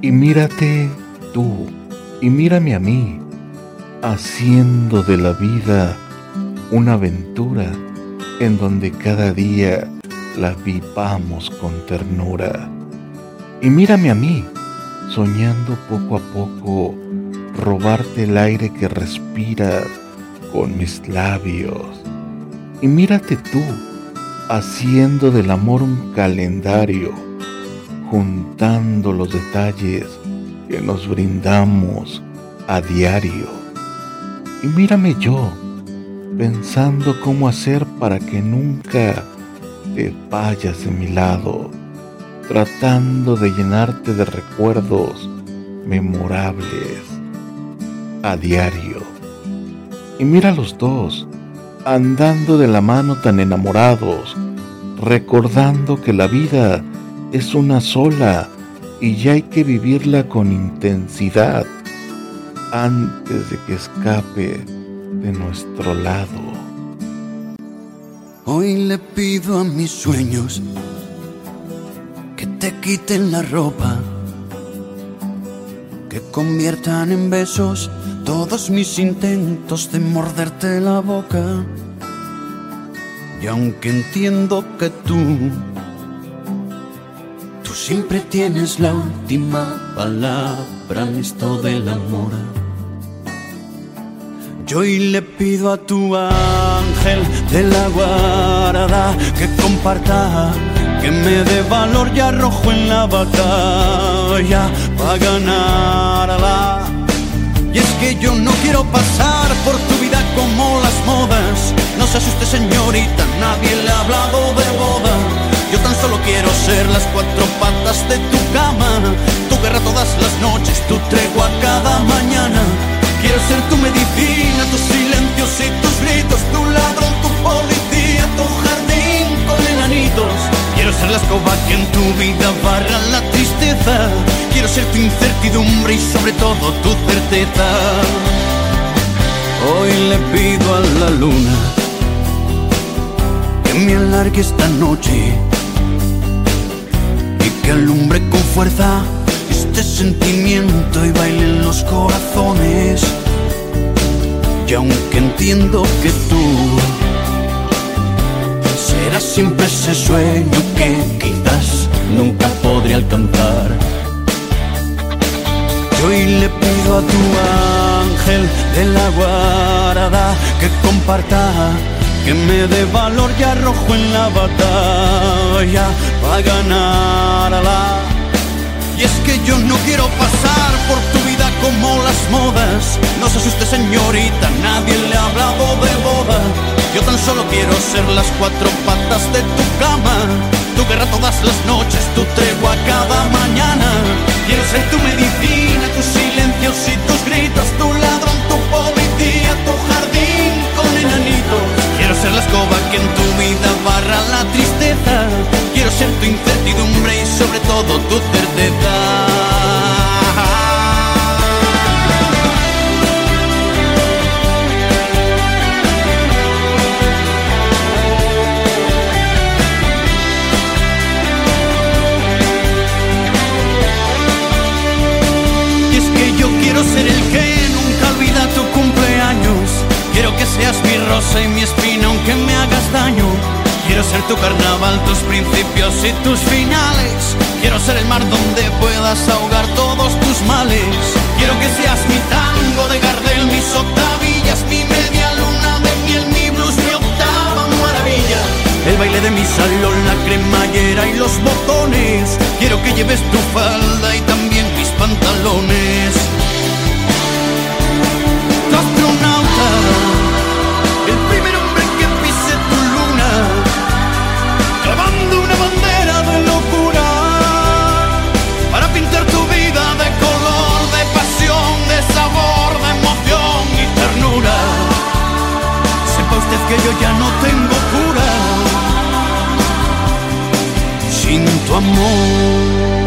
Y mírate tú, y mírame a mí, haciendo de la vida una aventura en donde cada día la vivamos con ternura. Y mírame a mí, soñando poco a poco robarte el aire que respiras con mis labios. Y mírate tú, haciendo del amor un calendario, juntando los detalles que nos brindamos a diario. Y mírame yo, pensando cómo hacer para que nunca te vayas de mi lado, tratando de llenarte de recuerdos memorables a diario. Y mira los dos, andando de la mano tan enamorados, recordando que la vida es una sola y ya hay que vivirla con intensidad antes de que escape de nuestro lado. Hoy le pido a mis sueños que te quiten la ropa, que conviertan en besos todos mis intentos de morderte la boca. Y aunque entiendo que tú, siempre tienes la última palabra en esto del amor. Yo hoy le pido a tu ángel de la guarda que comparta, que me dé valor y arrojo en la batalla para ganarla. Y es que yo no quiero pasar por tu vida como las modas. No se asuste señorita, nadie le ha hablado de boda. Solo quiero ser las cuatro patas de tu cama, tu guerra todas las noches, tu tregua cada mañana. Quiero ser tu medicina, tus silencios y tus gritos, tu ladrón, tu policía, tu jardín con enanitos. Quiero ser la escoba que en tu vida barra la tristeza. Quiero ser tu incertidumbre y sobre todo tu certeza. Hoy le pido a la luna que me alargue esta noche que alumbre con fuerza este sentimiento y bailen los corazones. Y aunque entiendo que tú serás siempre ese sueño que quizás nunca podré alcanzar. Yo hoy le pido a tu ángel de la guarda que comparta, que me dé valor y arrojo en la batalla para ganarla. Y es que yo no quiero pasar por tu vida como las modas. No se asuste señorita, nadie le ha hablado de boda. Yo tan solo quiero ser las cuatro patas de tu cama. Tu guerra todas las noches, tu tregua cada mañana. Quiero ser tu medicina, tus silencios y tus ser el que nunca olvida tu cumpleaños. Quiero que seas mi rosa y mi espina aunque me hagas daño. Quiero ser tu carnaval, tus principios y tus finales. Quiero ser el mar donde puedas ahogar todos tus males. Quiero que seas mi tango de Gardel, mis octavillas, mi media luna de miel, mi blues, mi octava maravilla. El baile de mi salón, la cremallera y los botones. Quiero que lleves tu falda y también que yo ya no tengo cura sin tu amor.